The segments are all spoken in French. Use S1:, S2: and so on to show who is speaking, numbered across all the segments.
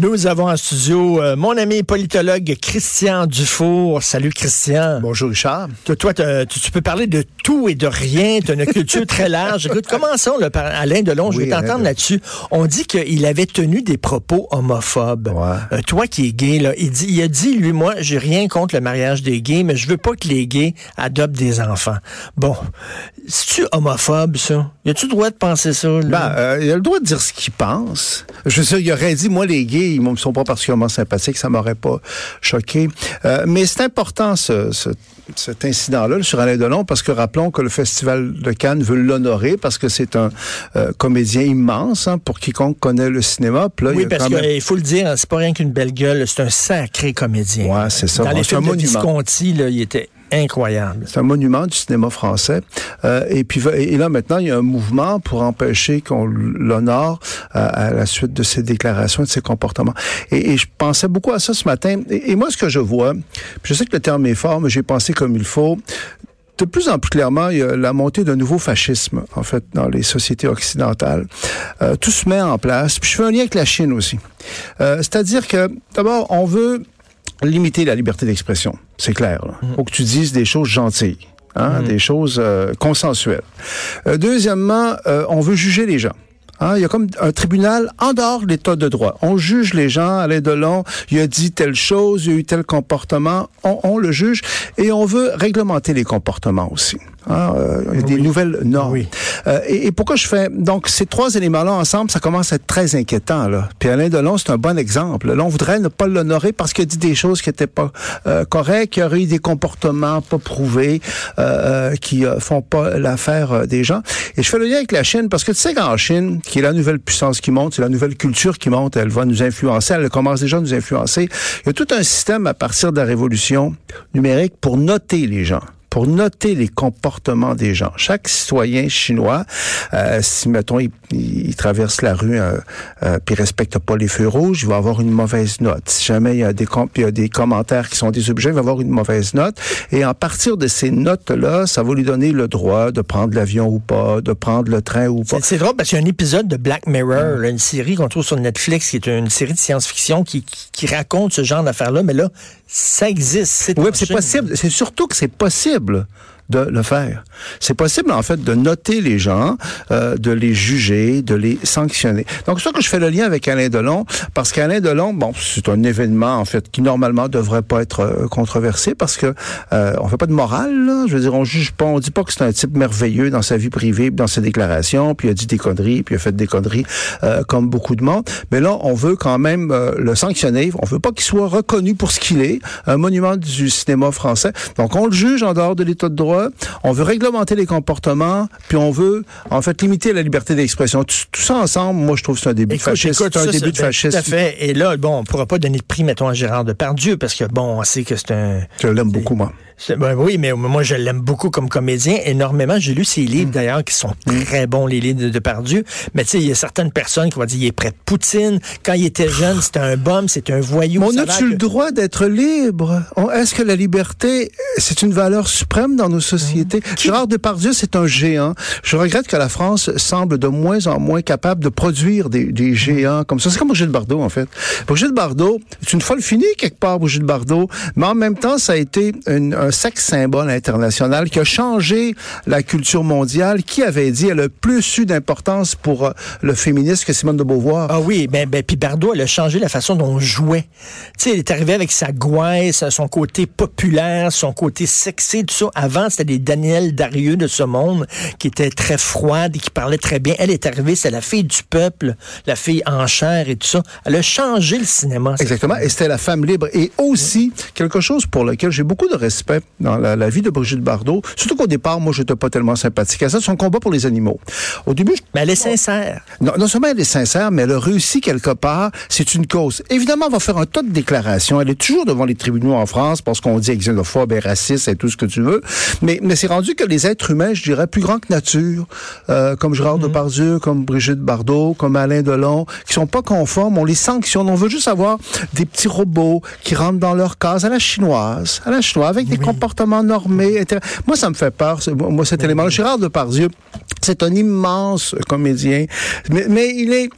S1: Nous avons en studio euh, mon ami politologue Christian Dufour. Salut Christian.
S2: Bonjour Richard.
S1: Toi, tu, tu peux parler de tout et de rien. Tu as une culture très large. Écoute, commençons là, par Alain Delon. je
S2: Oui,
S1: vais t'entendre là-dessus. On dit qu'il avait tenu des propos homophobes.
S2: Ouais.
S1: Euh, toi qui es gay, là, il, dit, il a dit, lui, moi, j'ai rien contre le mariage des gays, mais je veux pas que les gays adoptent des enfants. Bon, c'est-tu homophobe, ça? Y a-tu le droit de penser ça? là?
S2: Ben, euh, il a le droit de dire ce qu'il pense. Je veux dire, il aurait dit, moi, les gays, ils me sont pas particulièrement sympathiques, ça m'aurait pas choqué. Euh, mais c'est important, ce, ce- cet incident-là sur Alain Delon, parce que rappelons que le Festival de Cannes veut l'honorer, parce que c'est un euh, comédien immense, hein, pour quiconque connaît le cinéma. Puis là,
S1: Oui, parce
S2: quand même-
S1: qu'il faut le dire, c'est pas rien qu'une belle gueule, c'est un sacré comédien.
S2: Ouais, c'est ça.
S1: Dans
S2: Bon,
S1: les films de. Visconti, là, il était incroyable.
S2: C'est un monument du cinéma français. Euh, et puis et là maintenant, il y a un mouvement pour empêcher qu'on l'honore euh, à la suite de ses déclarations et de ses comportements. Et, je pensais beaucoup à ça ce matin. Et, et moi, ce que je vois, je sais que le terme est fort, mais j'ai pensé comme il faut. De plus en plus clairement, il y a la montée d'un nouveau fascisme, en fait, dans les sociétés occidentales. Euh, tout se met en place. Puis je fais un lien avec la Chine aussi. Euh, C'est-à-dire que, d'abord, on veut limiter la liberté d'expression. C'est clair. Là. Faut que tu dises des choses gentilles. Hein, des choses euh, consensuelles. Euh, deuxièmement, euh, on veut juger les gens. Hein, il y a comme un tribunal en dehors de l'état de droit. On juge les gens, Alain Delon, il a dit telle chose, il y a eu tel comportement, on, on le juge et on veut réglementer les comportements aussi. Hein, euh, il y a des nouvelles normes.
S1: Oui.
S2: Euh, et, et pourquoi je fais? Donc ces trois éléments-là ensemble, ça commence à être très inquiétant là. Puis Alain Delon, c'est un bon exemple. Là, on voudrait ne pas l'honorer parce qu'il a dit des choses qui étaient pas euh, correctes, qu'il y aurait eu des comportements pas prouvés, euh, euh, qui euh, font pas l'affaire des gens. Et je fais le lien avec la Chine parce que tu sais qu'en Chine, qui est la nouvelle puissance qui monte, c'est la nouvelle culture qui monte, elle va nous influencer, elle commence déjà à nous influencer. Il y a tout un système à partir de la révolution numérique pour noter les gens pour noter les comportements des gens. Chaque citoyen chinois, euh, si mettons il, il traverse la rue euh, euh, puis respecte pas les feux rouges, il va avoir une mauvaise note. Si jamais il y a des com- il y a des commentaires qui sont désobligés, il va avoir une mauvaise note. Et en partir de ces notes-là, ça va lui donner le droit de prendre l'avion ou pas, de prendre le train ou pas.
S1: C'est drôle parce qu'il y a un épisode de Black Mirror, là, une série qu'on trouve sur Netflix, qui est une série de science-fiction qui, qui, qui raconte ce genre d'affaires-là, mais là, ça existe.
S2: Oui, c'est possible. C'est surtout que c'est possible possible de le faire. C'est possible, en fait, de noter les gens, euh, de les juger, de les sanctionner. Donc, c'est ça que je fais le lien avec Alain Delon, parce qu'Alain Delon, bon, c'est un événement, en fait, qui normalement devrait pas être euh, controversé, parce que euh, on fait pas de morale, là. Je veux dire, on juge pas, on dit pas que c'est un type merveilleux dans sa vie privée, dans ses déclarations, puis il a dit des conneries, puis il a fait des conneries, euh, comme beaucoup de monde. Mais là, on veut quand même euh, le sanctionner. On veut pas qu'il soit reconnu pour ce qu'il est, un monument du cinéma français. Donc, on le juge en dehors de l'état de droit. On veut réglementer les comportements, puis on veut, en fait, limiter la liberté d'expression. Tout, tout ça ensemble, moi, je trouve que c'est un début de
S1: Écoute,
S2: fascisme.
S1: écoute,
S2: C'est un
S1: ça,
S2: début de
S1: ben,
S2: fascisme.
S1: Tout à fait. Et là, bon, on pourra pas donner de prix, mettons, à Gérard Depardieu, parce que, bon, on sait que c'est un...
S2: Je l'aime beaucoup, moi.
S1: Ben oui, mais moi, je l'aime beaucoup comme comédien, énormément. J'ai lu ses
S2: Mm.
S1: livres, d'ailleurs, qui sont très bons, les livres de Depardieu. Mais tu sais, il y a certaines personnes qui vont dire, il est près de Poutine. Quand il était jeune, c'était un bum, c'était un voyou.
S2: Mais on a-tu le droit d'être libre? Est-ce que la liberté, c'est une valeur suprême dans nos sociétés? Gérard Depardieu, c'est un géant. Je regrette que la France semble de moins en moins capable de produire des, des géants comme ça. C'est comme Brigitte Bardot, en fait. Brigitte Bardot, c'est une folle finie quelque part, Brigitte Bardot, mais en même temps, ça a été une- un sexe symbole international qui a changé la culture mondiale. Qui avait dit, elle a plus eu d'importance pour euh, le féminisme que Simone de Beauvoir?
S1: Ah oui, ben, ben puis Bardot, elle a changé la façon dont on jouait. Tu sais, elle est arrivée avec sa gouaisse, son côté populaire, son côté sexy, tout ça. Avant, c'était des Daniel Darieux de ce monde qui étaient très froides et qui parlaient très bien. Elle est arrivée, c'est la fille du peuple, la fille en chair et tout ça. Elle a changé le cinéma.
S2: Exactement. Et c'était la femme libre. Et aussi, quelque chose pour lequel j'ai beaucoup de respect dans la, la vie de Brigitte Bardot, surtout qu'au départ, moi, je n'étais pas tellement sympathique à ça, son combat pour les animaux. Au début, je-
S1: Mais elle est sincère.
S2: non, non seulement elle est sincère, mais elle a réussi quelque part. C'est une cause. Évidemment, elle va faire un tas de déclarations. Elle est toujours devant les tribunaux en France parce qu'on dit xénophobe et raciste et tout ce que tu veux. Mais, mais c'est rendu que les êtres humains, je dirais, plus grands que nature, euh, comme Gérard Depardieu, comme Brigitte Bardot, comme Alain Delon, qui sont pas conformes, on les sanctionne. On veut juste avoir des petits robots qui rentrent dans leur case à la chinoise, à la chinoise, avec des comportements normés. etc. Moi, ça me fait peur, moi, cet élément. Gérard Depardieu, c'est un immense comédien, mais, mais il est...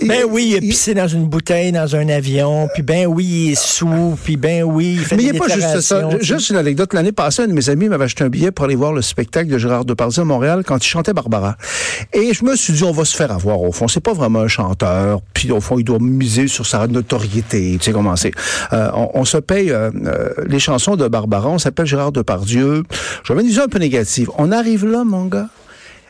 S2: il-
S1: Ben oui, il a
S2: il-
S1: pissé dans une bouteille, dans un avion, puis ben oui, il est sous, puis ben oui, il fait
S2: Mais il n'y a pas juste ça. Juste une anecdote. L'année passée, un de mes amis m'avait acheté un billet pour aller voir le spectacle de Gérard Depardieu à Montréal quand il chantait Barbara. Et je me suis dit, on va se faire avoir au fond. C'est pas vraiment un chanteur. Puis au fond, il doit miser sur sa notoriété. Tu sais comment c'est. Euh, on, on se paye euh, euh, les chansons de Barbara. On s'appelle Gérard Depardieu. J'avais une vision un peu négative. On arrive là, mon gars.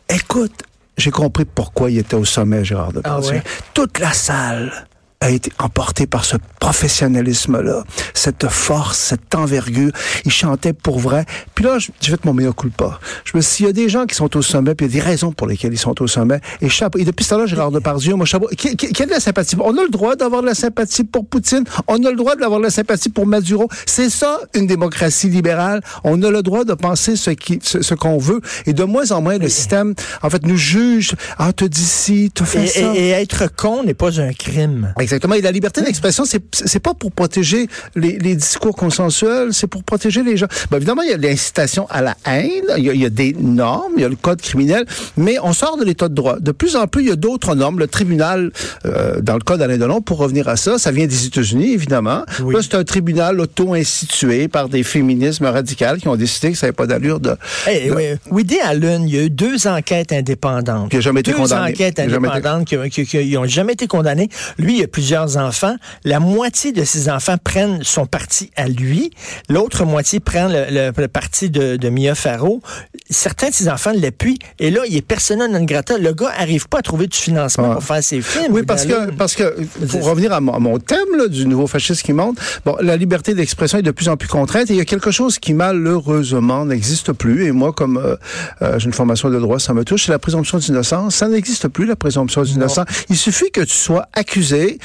S2: Écoute, j'ai compris pourquoi il était au sommet, Gérard Depardieu.
S1: ouais?
S2: Toute la salle a été emporté par ce professionnalisme-là, cette force, cette envergure. Il chantait pour vrai. Puis là, je- j'ai fait mon meilleur coup pas. Je me suis dit, il y a des gens qui sont au sommet, puis il y a des raisons pour lesquelles ils sont au sommet. Et, chapeau, et depuis ce temps-là, Gérard Depardieu, moi, chapeau, qui, qui a de la sympathie? On a le droit d'avoir de la sympathie pour Poutine. On a le droit d'avoir de la sympathie pour Maduro. C'est ça, une démocratie libérale. On a le droit de penser ce qui, ce, ce qu'on veut. Et de moins en moins, le système, en fait, nous juge. Ah, te dis ci, te fais
S1: Et,
S2: ça.
S1: et- et être con n'est pas un crime.
S2: Exactement. Et la liberté d'expression, c'est c'est pas pour protéger les, les discours consensuels, c'est pour protéger les gens. Ben, évidemment, il y a l'incitation à la haine, il y, a, il y a des normes, il y a le code criminel, mais on sort de l'état de droit. De plus en plus, il y a d'autres normes. Le tribunal, euh, dans le code d'Alain Delon, pour revenir à ça, ça vient des États-Unis, évidemment.
S1: Oui.
S2: Là, c'est un tribunal auto-institué par des féminismes radicales qui ont décidé que ça n'avait pas d'allure de...
S1: Hey,
S2: de-
S1: oui, Woody Allen, il y a eu deux enquêtes indépendantes.
S2: Qui a jamais été
S1: deux
S2: condamné.
S1: enquêtes
S2: jamais été-
S1: indépendantes qui, qui- qui- qui ont jamais été condamnées. Lui, il a plusieurs enfants. La moitié de ses enfants prennent son parti à lui. L'autre moitié prend le, le- le parti de, de Mia Farrow. Certains de ses enfants l'appuient. Et là, il est persona non grata. Le gars arrive pas à trouver du financement
S2: Ah.
S1: pour faire ses films.
S2: Oui, parce que, parce que, pour revenir à mon, à mon thème là, du nouveau fascisme qui monte, bon, la liberté d'expression est de plus en plus contrainte et il y a quelque chose qui malheureusement n'existe plus. Et moi, comme euh, euh, j'ai une formation de droit, ça me touche, c'est la présomption d'innocence. Ça n'existe plus, la présomption d'innocence. Il suffit que tu sois accusé,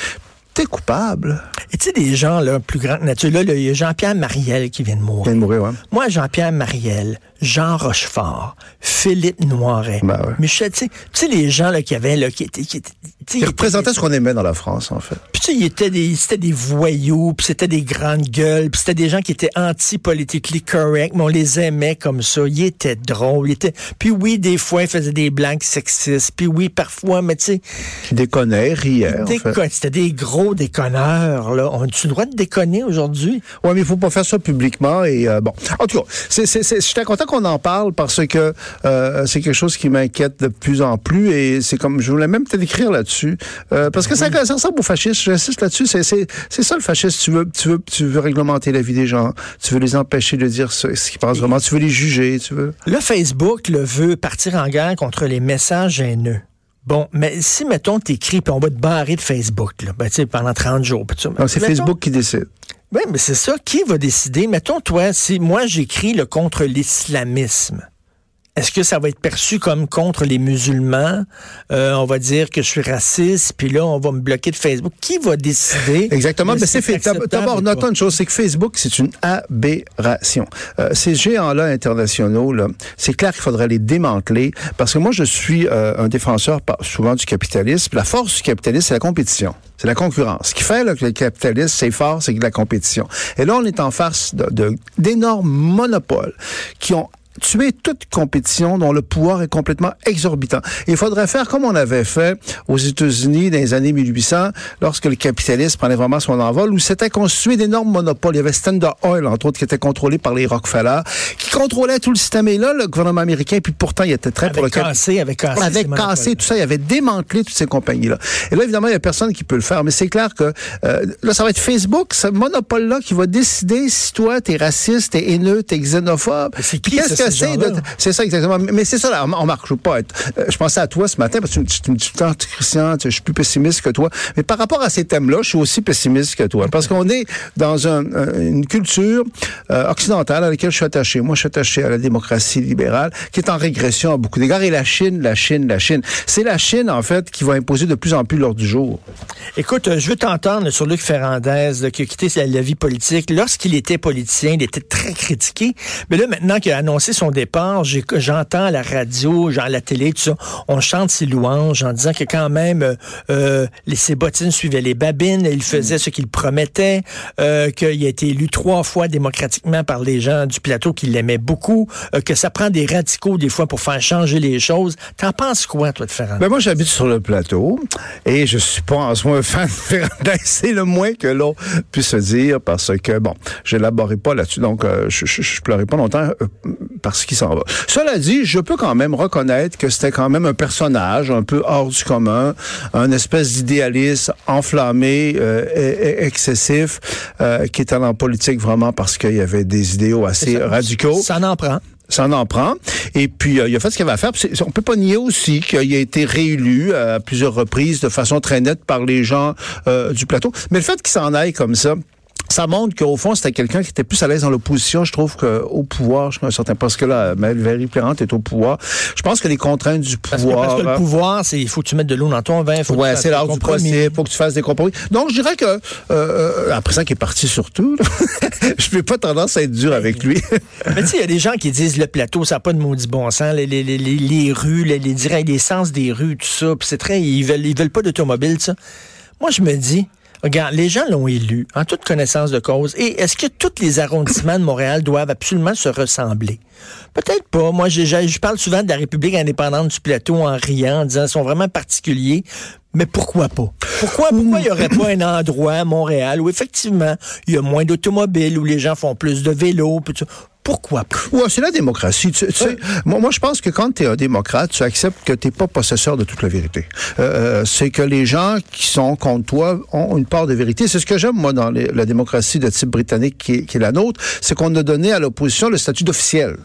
S2: t'es coupable.
S1: Et tu sais, des gens là, plus grands que nature. Là, il y a Jean-Pierre Mariel qui vient de mourir.
S2: vient de mourir, ouais.
S1: Moi, Jean-Pierre Mariel, Jean Rochefort, Philippe Noiret,
S2: Ben ouais.
S1: Michel, tu sais- les gens là, qui avaient, là, qui étaient... Qui, étaient-
S2: ce qu'on aimait dans la France, en fait.
S1: Puis tu sais, ils étaient des, c'était des voyous, puis c'était des grandes gueules, puis c'était des gens qui étaient anti-politically correct, mais on les aimait comme ça. Ils étaient drôles, ils étaient... Puis oui, des fois, ils faisaient des blagues sexistes, puis oui, parfois, mais tu sais,
S2: Qui déconnait, riait, en fait.
S1: c'était des gros déconneurs, là. On a-tu le droit de déconner aujourd'hui?
S2: Ouais, mais il faut pas faire ça publiquement et euh, bon. En tout cas, c'est, c'est, c'est, je suis content qu'on en parle parce que euh, c'est quelque chose qui m'inquiète de plus en plus et c'est comme je voulais même peut-être écrire là-dessus euh, parce que ça, ça ressemble au fascisme. J'insiste là-dessus. C'est, c'est, c'est ça le fascisme. Tu veux, tu veux, tu veux réglementer la vie des gens. Tu veux les empêcher de dire ce, ce qu'ils pensent vraiment. Tu veux les juger. Tu veux.
S1: Là, Facebook le veut partir en guerre contre les messages haineux. Bon, mais si, mettons, t'écris, puis on va te barrer de Facebook, là, ben, pendant 30 jours.
S2: c'est Facebook qui décide.
S1: Oui, mais c'est ça. Qui va décider? Mettons, toi, si moi, j'écris le contre l'islamisme, est-ce que ça va être perçu comme contre les musulmans? Euh, on va dire que je suis raciste, puis là, on va me bloquer de Facebook. Qui va décider?
S2: Exactement.
S1: de
S2: Mais c'est D'abord, notons une chose, c'est que Facebook, c'est une aberration. Euh, ces géants-là internationaux, là, c'est clair qu'il faudrait les démanteler parce que moi, je suis euh, un défenseur souvent du capitalisme. La force du capitalisme, c'est la compétition. C'est la concurrence. Ce qui fait là, que le capitalisme, c'est fort, c'est que la compétition. Et là, on est en face de- de- d'énormes monopoles qui ont tuer toute compétition dont le pouvoir est complètement exorbitant. Et il faudrait faire comme on avait fait aux États-Unis dans les années 1800, lorsque le capitalisme prenait vraiment son envol, où s'était constitué d'énormes monopoles. Il y avait Standard Oil, entre autres, qui était contrôlé par les Rockefeller, qui contrôlait tout le système. Et là, le gouvernement américain, puis pourtant, il était très pour le
S1: cassé, avec cassé.
S2: avait cassé tout ça, il avait démantelé toutes ces compagnies-là. Et là, évidemment, il y a personne qui peut le faire, mais c'est clair que euh, là, ça va être Facebook, ce monopole-là, qui va décider si toi, t'es raciste, t'es haineux, t'es xénophobe.
S1: C'est qui,
S2: qu'est-ce que de. C'est ça, exactement. Mais c'est ça, là, on veux pas être. euh, je pensais à toi ce matin, parce que tu, me- dis tout le temps, Christian, je suis plus pessimiste que toi. Mais par rapport à ces thèmes-là, je suis aussi pessimiste que toi. Parce qu'on est dans un- un- une culture euh, occidentale à laquelle je suis attaché. Moi, je suis attaché à la démocratie libérale, qui est en régression à beaucoup d'égards. Et la Chine, la Chine, la Chine. C'est la Chine, en fait, qui va imposer de plus en plus l'ordre du jour.
S1: Écoute, euh, je veux t'entendre sur Luc Ferrandez, là, qui a quitté la vie politique. Lorsqu'il était politicien, il était très critiqué. Mais là, maintenant qu'il a annoncé son départ, j'entends la radio, genre la télé, tout ça, on chante ses louanges en disant que quand même, euh, euh, ses bottines suivaient les babines, il faisait ce qu'il promettait, euh, qu'il a été élu trois fois démocratiquement par les gens du plateau qui l'aimaient beaucoup, euh, que ça prend des radicaux des fois pour faire changer les choses. T'en penses quoi, toi, de Ferrandez?
S2: Ben moi, j'habite sur le plateau et je suis pas en soi un fan de Ferrandez. C'est le moins que l'on puisse se dire parce que, bon, j'élaborerai pas là-dessus, donc euh, je, je, je pleurerai pas longtemps euh, parce qu'il s'en va. Cela dit, je peux quand même reconnaître que c'était quand même un personnage un peu hors du commun, un espèce d'idéaliste enflammé, euh, et- et excessif, euh, qui était en politique vraiment parce qu'il y avait des idéaux assez radicaux.
S1: Ça en prend.
S2: Ça en prend. Et puis, euh, il a fait ce qu'il avait à faire. On peut pas nier aussi qu'il a été réélu euh, à plusieurs reprises de façon très nette par les gens euh, du plateau. Mais le fait qu'il s'en aille comme ça, ça montre qu'au fond, c'était quelqu'un qui était plus à l'aise dans l'opposition, je trouve, qu'au pouvoir. Je suis un certain parce que là, Valérie Plérante est au pouvoir. Je pense que les contraintes du
S1: Parce que,
S2: pouvoir...
S1: parce que le
S2: euh,
S1: pouvoir, c'est il faut que tu mettes de l'eau dans ton vin. Faut que
S2: Ouais, c'est l'art du
S1: compromis.
S2: possible. Faut que tu fasses des compromis. Donc, je dirais que, euh, euh, après ça, qui est parti surtout, je n'ai pas tendance à être dur avec lui.
S1: Mais tu sais, il y a des gens qui disent le plateau, ça n'a pas de maudit bon sens. Les, les, les, les, rues, les, les, directs, les sens des rues, tout ça. Puis c'est très. Ils veulent, ils veulent pas d'automobile, ça. Moi, je me dis. Regarde, les gens l'ont élu en toute connaissance de cause. Et est-ce que tous les arrondissements de Montréal doivent absolument se ressembler? Peut-être pas. Moi, j'ai- je parle souvent de la République indépendante du plateau en riant, en disant qu'ils sont vraiment particuliers. Mais pourquoi pas? Pourquoi, pourquoi il n'y aurait pas un endroit à Montréal où effectivement il y a moins d'automobiles, où les gens font plus de ça? Pourquoi pas?
S2: Ouais, c'est la démocratie. Tu, tu sais, moi, moi, je pense que quand tu es un démocrate, tu acceptes que tu n'es pas possesseur de toute la vérité. Euh, euh, c'est que les gens qui sont contre toi ont une part de vérité. C'est ce que j'aime, moi, dans les- la démocratie de type britannique qui est, qui est la nôtre, c'est qu'on a donné à l'opposition le statut d'officiel.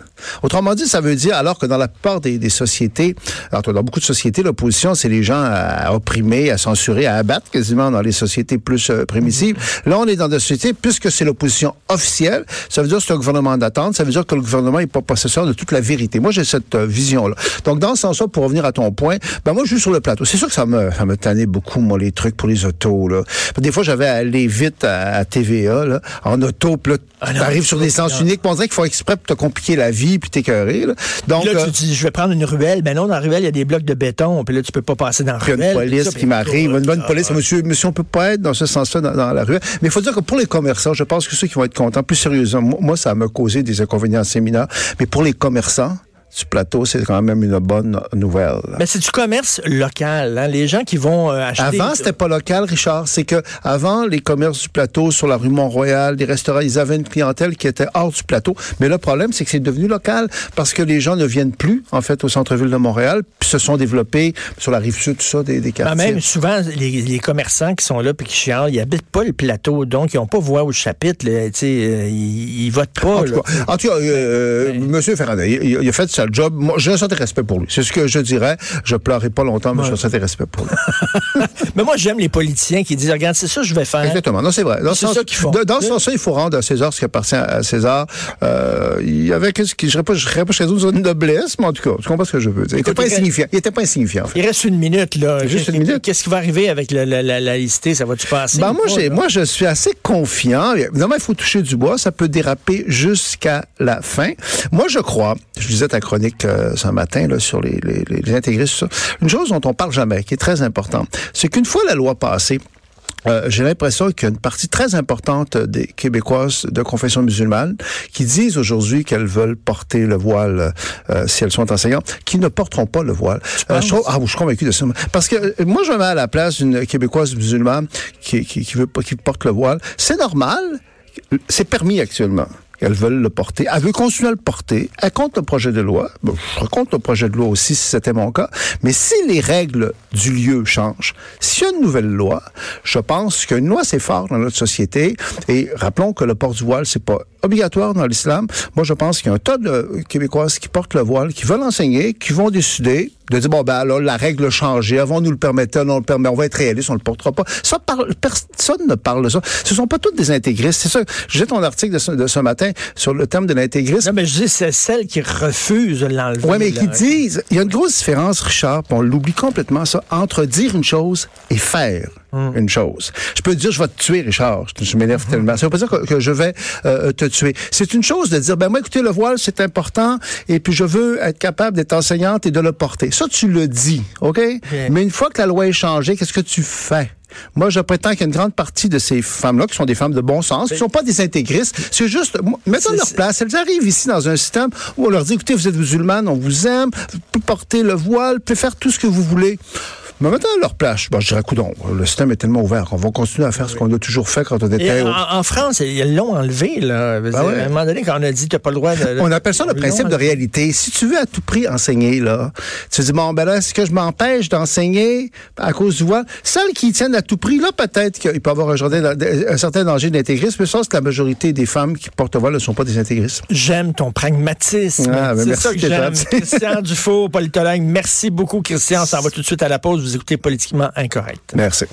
S2: Autrement dit, ça veut dire, alors que dans la plupart des, des sociétés, alors dans beaucoup de sociétés, l'opposition, c'est les gens à, à opprimer, à censurer, à abattre quasiment dans les sociétés plus euh, primitives. Là, on est dans des sociétés, puisque c'est l'opposition officielle, ça veut dire que c'est un gouvernement d'attente, ça veut dire que le gouvernement n'est pas possesseur de toute la vérité. Moi, j'ai cette euh, vision-là. Donc, dans ce sens-là, pour revenir à ton point, ben moi, je suis sur le plateau. C'est sûr que ça me, ça me tannait beaucoup, moi, les trucs pour les autos, là. Des fois, j'avais à aller vite à, à TVA, là, en auto, puis là,
S1: Ah
S2: t'arrives sur des sens uniques, on dirait qu'il faut exprès pour te compliquer la vie, puis t'écœurer, là. Donc,
S1: Là,
S2: euh,
S1: tu dis, je vais prendre une ruelle. Ben non, dans la ruelle, il y a des blocs de béton. Puis là, tu peux pas passer dans la
S2: Puis il y a
S1: ruelle.
S2: une police
S1: ça,
S2: qui m'arrive, une bonne
S1: Ah,
S2: police. Monsieur, monsieur, on peut pas être dans ce sens-là dans, dans la rue. Mais il faut dire que pour les commerçants, je pense que ceux qui vont être contents, plus sérieusement, moi, moi, ça m'a causé des inconvénients séminaires. Mais pour les commerçants du plateau, c'est quand même une bonne nouvelle.
S1: Ben, c'est du commerce local. Hein? Les gens qui vont euh, acheter.
S2: Avant, c'était pas local, Richard. C'est que avant, les commerces du plateau sur la rue Mont-Royal, les restaurants, ils avaient une clientèle qui était hors du plateau. Mais le problème, c'est que c'est devenu local parce que les gens ne viennent plus, en fait, au centre-ville de Montréal, puis se sont développés sur la rive sud, tout ça, des, des
S1: Ben,
S2: quartiers.
S1: même souvent, les, les commerçants qui sont là puis qui chialent, ils habitent pas le plateau, donc ils n'ont pas voix au chapitre. là, euh, ils, ils votent pas.
S2: En tout cas, en tout cas, euh, Monsieur Ferrandez, il, il a fait sa job. Moi, j'ai un certain respect pour lui. C'est ce que je dirais. Je pleurerai pas longtemps, mais j'ai un certain respect pour lui.
S1: Mais moi, j'aime les politiciens qui disent, regarde, c'est ça que je vais faire.
S2: Exactement. Non, c'est vrai. Dans
S1: C'est
S2: ce
S1: ça qu'ils font.
S2: Dans ce sens-là, il faut rendre à César ce qui appartient à César. Euh, il y avait qu'est-ce qui, je dirais pas, je dirais pas chez nous une noblesse, mais en tout cas, tu comprends ce que je veux dire. Il était
S1: Écoute,
S2: pas insignifiant. Il était pas insignifiant, en fait.
S1: Il reste une minute, là.
S2: Juste une minute.
S1: Qu'est-ce qui va arriver avec la, la, la, la listée? Ça va-tu passer?
S2: Ben, moi,
S1: pas,
S2: j'ai,
S1: là?
S2: moi, je suis assez confiant. Évidemment, il faut toucher du bois. Ça peut déraper jusqu'à la fin. Moi, je crois, je lisais ta chronique euh, ce matin là, sur les, les, les, les intégristes, ça. une chose dont on parle jamais, qui est très importante, c'est qu'une fois la loi passée, euh, j'ai l'impression qu'il y a une partie très importante des Québécoises de confession musulmane qui disent aujourd'hui qu'elles veulent porter le voile euh, si elles sont enseignantes, qui ne porteront pas le voile. Euh, je trouve, ah, je suis convaincu de ça. Parce que moi, je me mets à la place d'une Québécoise musulmane qui, qui, qui veut pas, qui porte le voile. C'est normal. C'est permis actuellement. Elles veulent le porter. Elle veut continuer à le porter. Elle compte le projet de loi. Je serais contre le projet de loi aussi si c'était mon cas. Mais si les règles du lieu changent, s'il y a une nouvelle loi, je pense qu'une loi c'est fort dans notre société. Et rappelons que le port du voile c'est pas obligatoire dans l'islam. Moi, je pense qu'il y a un tas de Québécoises qui portent le voile, qui veulent enseigner, qui vont décider de dire, bon, ben alors, la règle a changé. Avant, nous le permettait, on le permet, on va être réaliste, on le portera pas. Ça parle, personne ne parle de ça. Ce sont pas toutes des intégristes. C'est ça. J'ai ton article de ce, de ce, matin sur le thème de l'intégrisme.
S1: Non, mais je dis, c'est celles qui refusent de l'enlever.
S2: Oui, mais qui disent, il y a une grosse différence, Richard, on l'oublie complètement, ça, entre dire une chose et faire hmm. une chose. Je peux dire, je vais te tuer, Richard. Je, m'énerve tellement. Ça veut pas dire que, je vais euh, te tuer. C'est une chose de dire, ben moi, écoutez, le voile, c'est important, et puis je veux être capable d'être enseignante et de le porter. Ça, tu le dis, OK? Mais une fois que la loi est changée, qu'est-ce que tu fais? Moi, je prétends qu'il y a une grande partie de ces femmes-là qui sont des femmes de bon sens, qui ne sont pas des intégristes. C'est juste, mettons leur place. Elles arrivent ici dans un système où on leur dit, écoutez, vous êtes musulmanes, on vous aime, vous pouvez porter le voile, vous pouvez faire tout ce que vous voulez. Mais maintenant, leur place, bon, je dirais, coudon, le système est tellement ouvert qu'on va continuer à faire ce qu'on a toujours fait quand on était...
S1: En, en, France, ils l'ont enlevé, là. Ben à un moment donné, quand on a dit, tu n'as pas le droit de...
S2: On appelle ça le principe de réalité. Si tu veux à tout prix enseigner, là, tu dis, bon, ben là, est-ce que je m'empêche d'enseigner à cause du voile? Celles qui tiennent à tout prix, là, peut-être qu'il peut y avoir un, un certain danger d'intégrisme, mais ça, c'est que la majorité des femmes qui portent voile ne sont pas des intégristes.
S1: J'aime ton pragmatisme. Ah, ben c'est ça que j'aime. Christian Dufault, politologue. Merci beaucoup, Christian. On s'en va tout de suite à la pause. Vous écoutez Politiquement Incorrect.
S2: Merci.